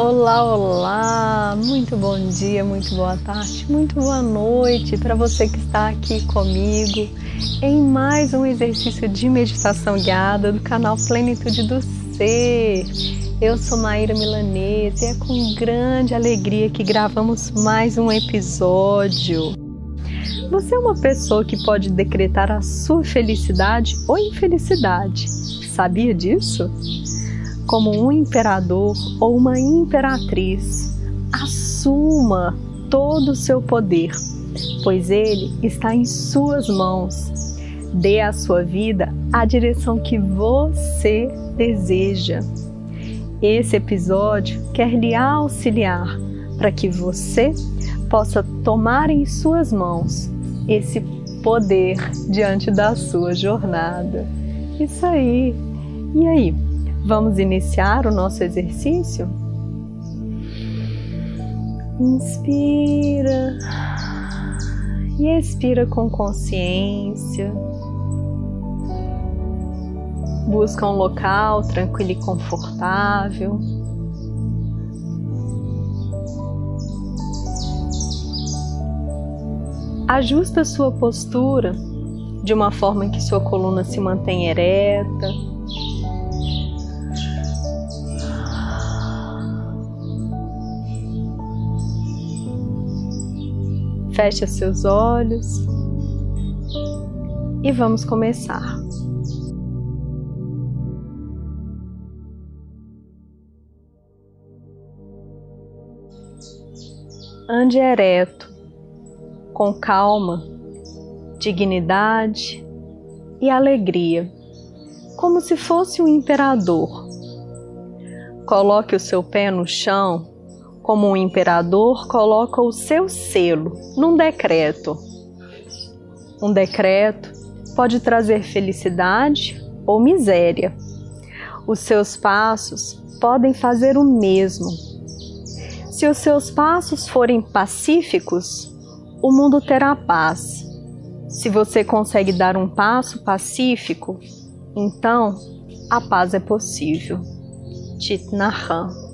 Olá, olá! Muito bom dia, muito boa tarde, muito boa noite para você que está aqui comigo em mais um exercício de meditação guiada do canal Plenitude do Ser. Eu sou Maíra Milanese e é com grande alegria que gravamos mais um episódio. Você é uma pessoa que pode decretar a sua felicidade ou infelicidade. Sabia disso? Como um imperador ou uma imperatriz. Assuma todo o seu poder, pois ele está em suas mãos. Dê à sua vida a direção que você deseja. Esse episódio quer lhe auxiliar para que você possa tomar em suas mãos esse poder diante da sua jornada. Isso aí. E aí? Vamos iniciar o nosso exercício? Inspira e expira com consciência. Busca um local tranquilo e confortável. Ajusta sua postura de uma forma que sua coluna se mantenha ereta Feche seus olhos e vamos começar. Ande ereto, com calma, dignidade e alegria, como se fosse um imperador. Coloque o seu pé no chão como um imperador coloca o seu selo num decreto. Um decreto pode trazer felicidade ou miséria. Os seus passos podem fazer o mesmo. Se os seus passos forem pacíficos, o mundo terá paz. Se você consegue dar um passo pacífico, então a paz é possível. Tit Nahan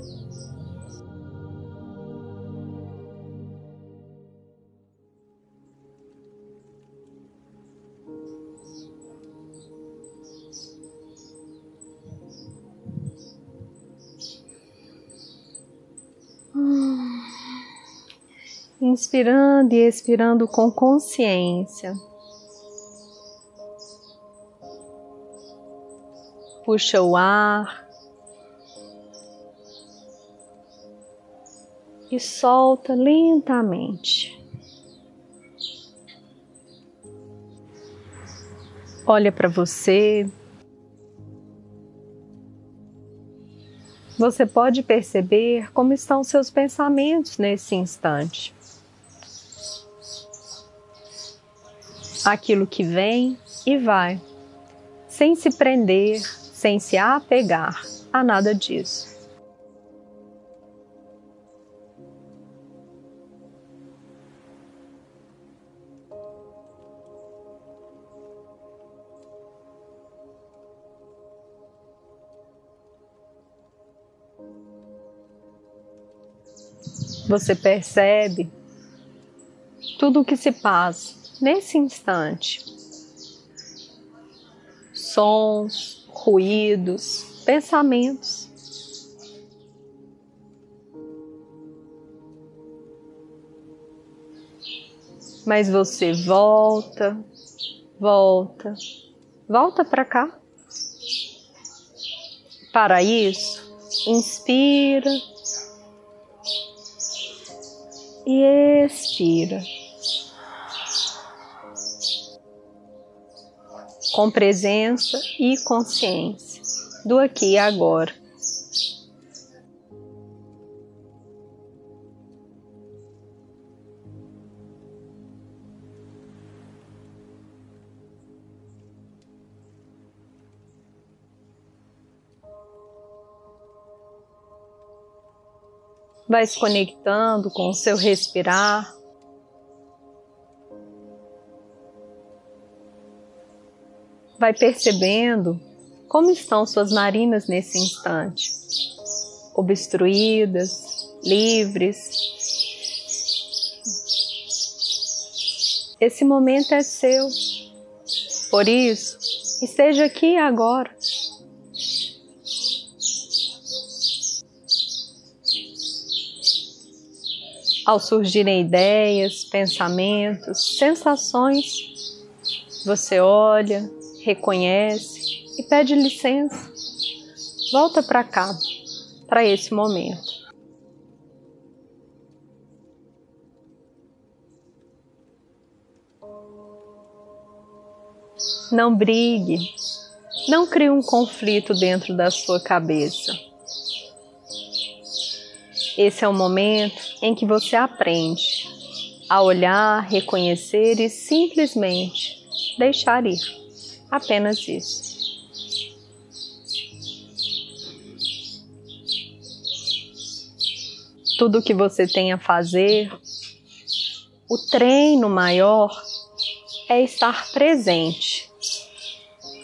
inspirando e expirando com consciência. Puxa o ar e solta lentamente. Olha para você. Você pode perceber como estão seus pensamentos nesse instante. Aquilo que vem e vai, sem se prender, sem se apegar a nada disso. Você percebe tudo o que se passa nesse instante. Sons, ruídos, pensamentos. Mas você volta, volta, volta para cá. Para isso, inspira e expira. Com presença e consciência do aqui e agora. Vai se conectando com o seu respirar. Vai percebendo como estão suas narinas nesse instante. obstruídas, livres. Esse momento é seu. Por isso, esteja aqui agora. Ao surgirem ideias, pensamentos, sensações, você olha, reconhece e pede licença. Volta para cá, para esse momento. Não brigue, não crie um conflito dentro da sua cabeça. Esse é o momento em que você aprende a olhar, reconhecer e simplesmente deixar ir. Apenas isso. Tudo que você tem a fazer, o treino maior é estar presente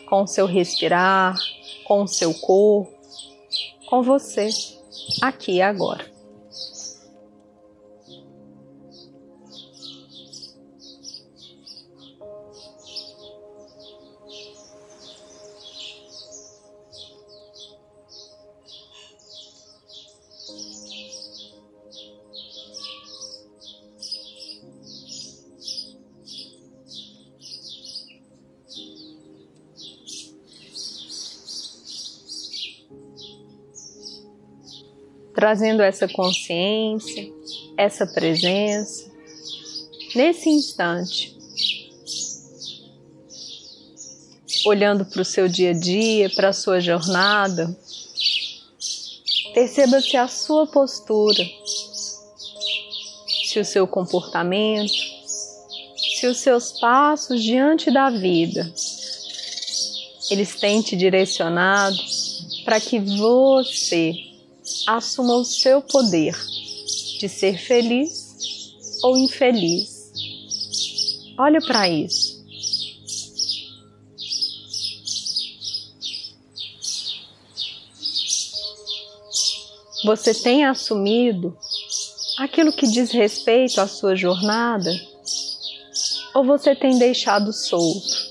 com o seu respirar, com o seu corpo, com você, aqui e agora. Trazendo essa consciência, essa presença, nesse instante, olhando para o seu dia a dia, para a sua jornada, perceba se a sua postura, se o seu comportamento, se os seus passos diante da vida, eles têm te direcionado para que você assuma o seu poder de ser feliz ou infeliz. Olha para isso. Você tem assumido aquilo que diz respeito à sua jornada? Ou você tem deixado solto?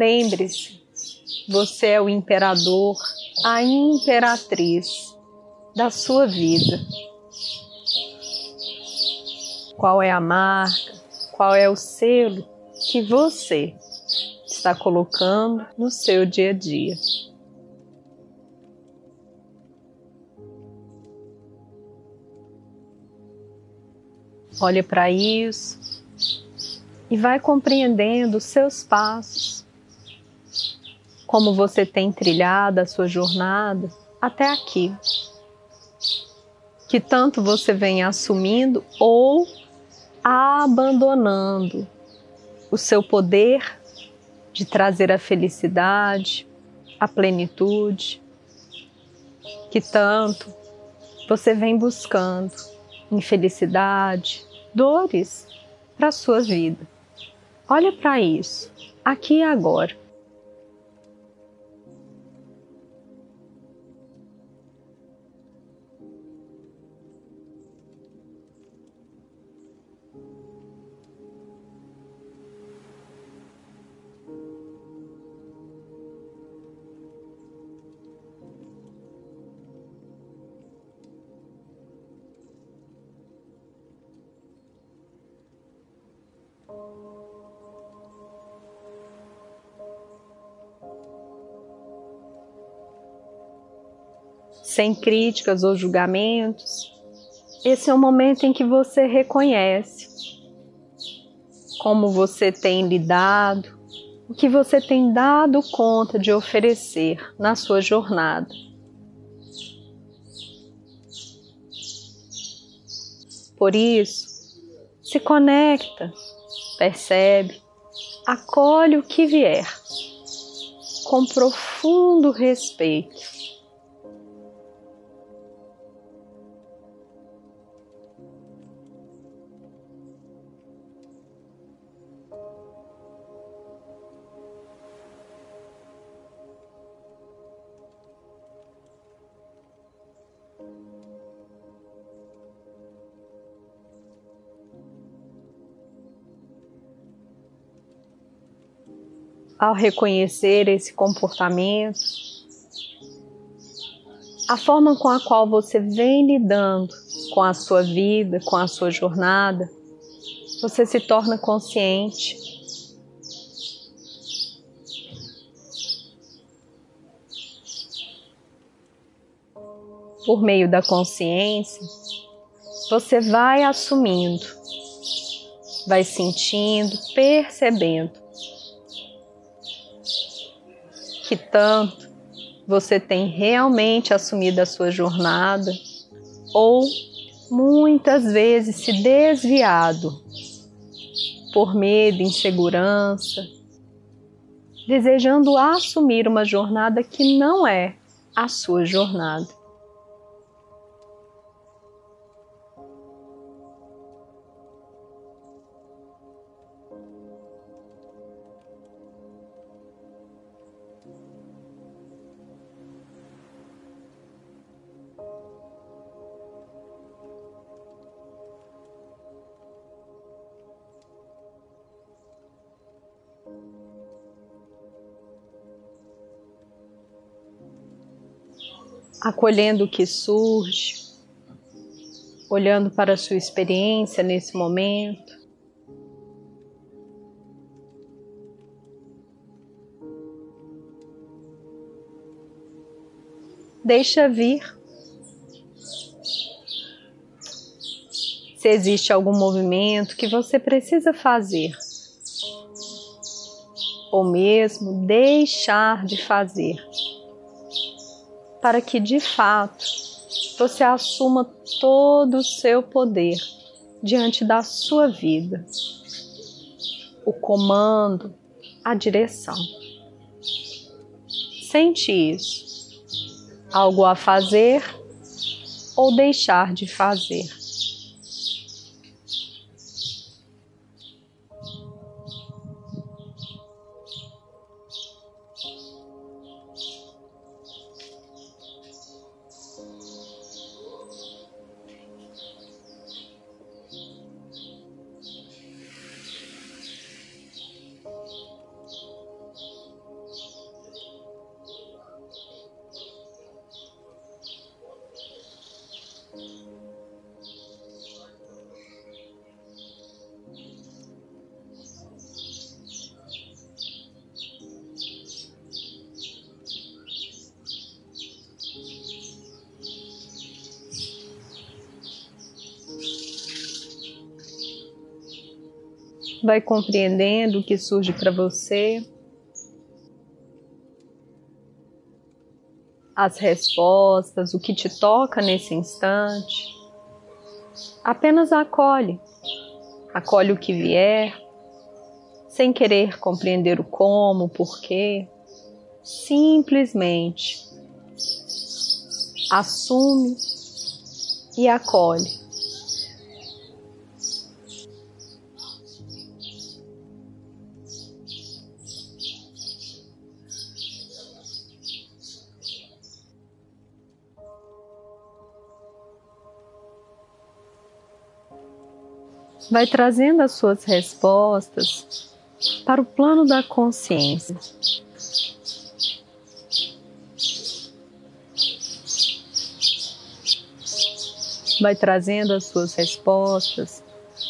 Lembre-se, você é o imperador, a imperatriz da sua vida. Qual é a marca, qual é o selo que você está colocando no seu dia a dia? Olhe para isso e vai compreendendo os seus passos como você tem trilhado a sua jornada até aqui. Que tanto você vem assumindo ou abandonando o seu poder de trazer a felicidade, a plenitude, que tanto você vem buscando infelicidade, dores para a sua vida. Olha para isso, aqui e agora. Sem críticas ou julgamentos. Esse é o momento em que você reconhece como você tem lidado, o que você tem dado conta de oferecer na sua jornada. Por isso, se conecta, percebe, acolhe o que vier com profundo respeito ao reconhecer esse comportamento, a forma com a qual você vem lidando com a sua vida, com a sua jornada, você se torna consciente. Por meio da consciência, você vai assumindo, vai sentindo, percebendo que tanto você tem realmente assumido a sua jornada ou muitas vezes se desviado por medo, insegurança, desejando assumir uma jornada que não é a sua jornada. Acolhendo o que surge, olhando para a sua experiência nesse momento. Deixa vir. Se existe algum movimento que você precisa fazer, ou mesmo deixar de fazer para que de fato você assuma todo o seu poder diante da sua vida, o comando, a direção. Sente isso. Algo a fazer ou deixar de fazer. Vai compreendendo o que surge para você, as respostas, o que te toca nesse instante. Apenas acolhe, acolhe o que vier, sem querer compreender o como, o porquê, simplesmente assume e acolhe. Vai trazendo as suas respostas para o plano da consciência. Vai trazendo as suas respostas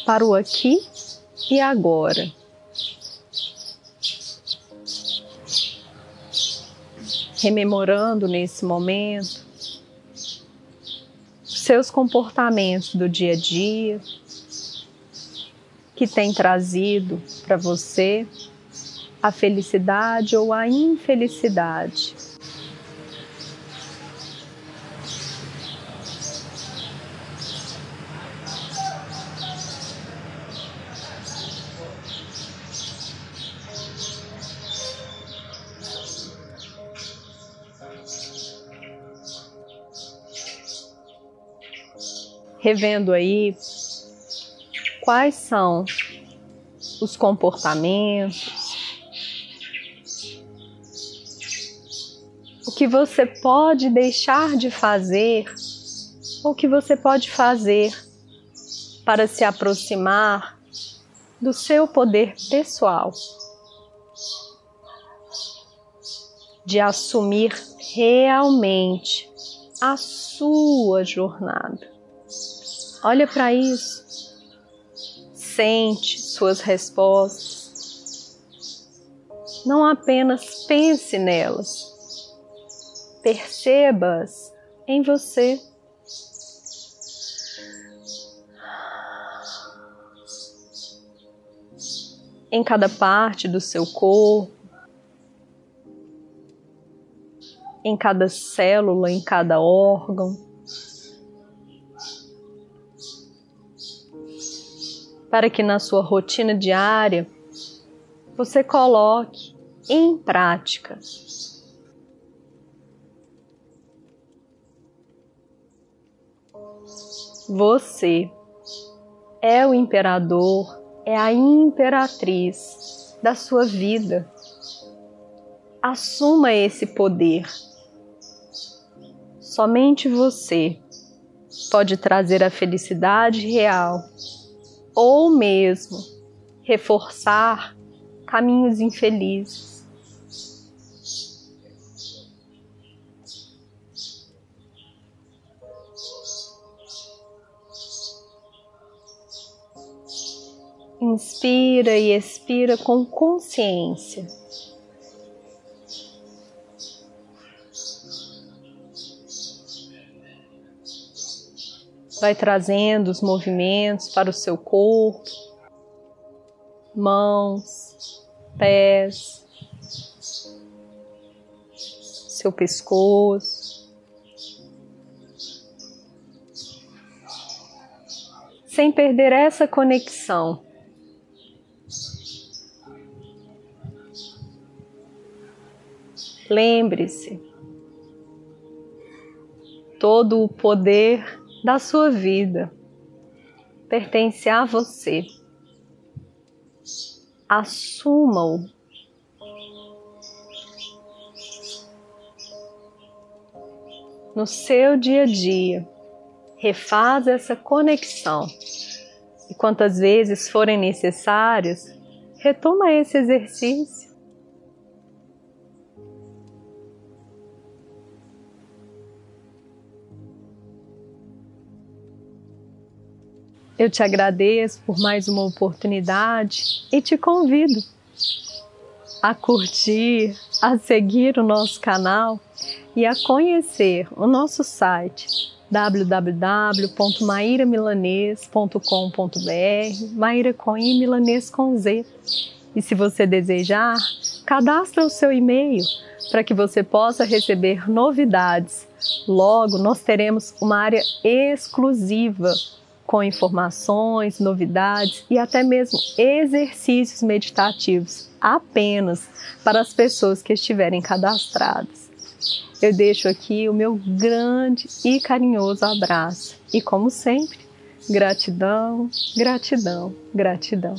para o aqui e agora. Rememorando nesse momento seus comportamentos do dia a dia, que tem trazido para você a felicidade ou a infelicidade. Revendo aí quais são os comportamentos, o que você pode deixar de fazer, ou o que você pode fazer para se aproximar do seu poder pessoal, de assumir realmente a sua jornada. Olha para isso sente suas respostas. Não apenas pense nelas, perceba-as em você. Em cada parte do seu corpo, em cada célula, em cada órgão. Para que na sua rotina diária você coloque em prática. Você é o imperador, é a imperatriz da sua vida. Assuma esse poder. Somente você pode trazer a felicidade real ou mesmo reforçar caminhos infelizes. Inspira e expira com consciência. Vai trazendo os movimentos para o seu corpo, mãos, pés, seu pescoço. Sem perder essa conexão. Lembre-se, todo o poder da sua vida pertence a você. Assuma-o. No seu dia a dia, refaz essa conexão. E quantas vezes forem necessárias, retoma esse exercício Eu te agradeço por mais uma oportunidade e te convido a curtir, a seguir o nosso canal e a conhecer o nosso site www.mairamilanês.com.br Maíra com I, Milanês com Z. E se você desejar, cadastre o seu e-mail para que você possa receber novidades. Logo, nós teremos uma área exclusiva com informações, novidades e até mesmo exercícios meditativos apenas para as pessoas que estiverem cadastradas. Eu deixo aqui o meu grande e carinhoso abraço e, como sempre, gratidão, gratidão, gratidão.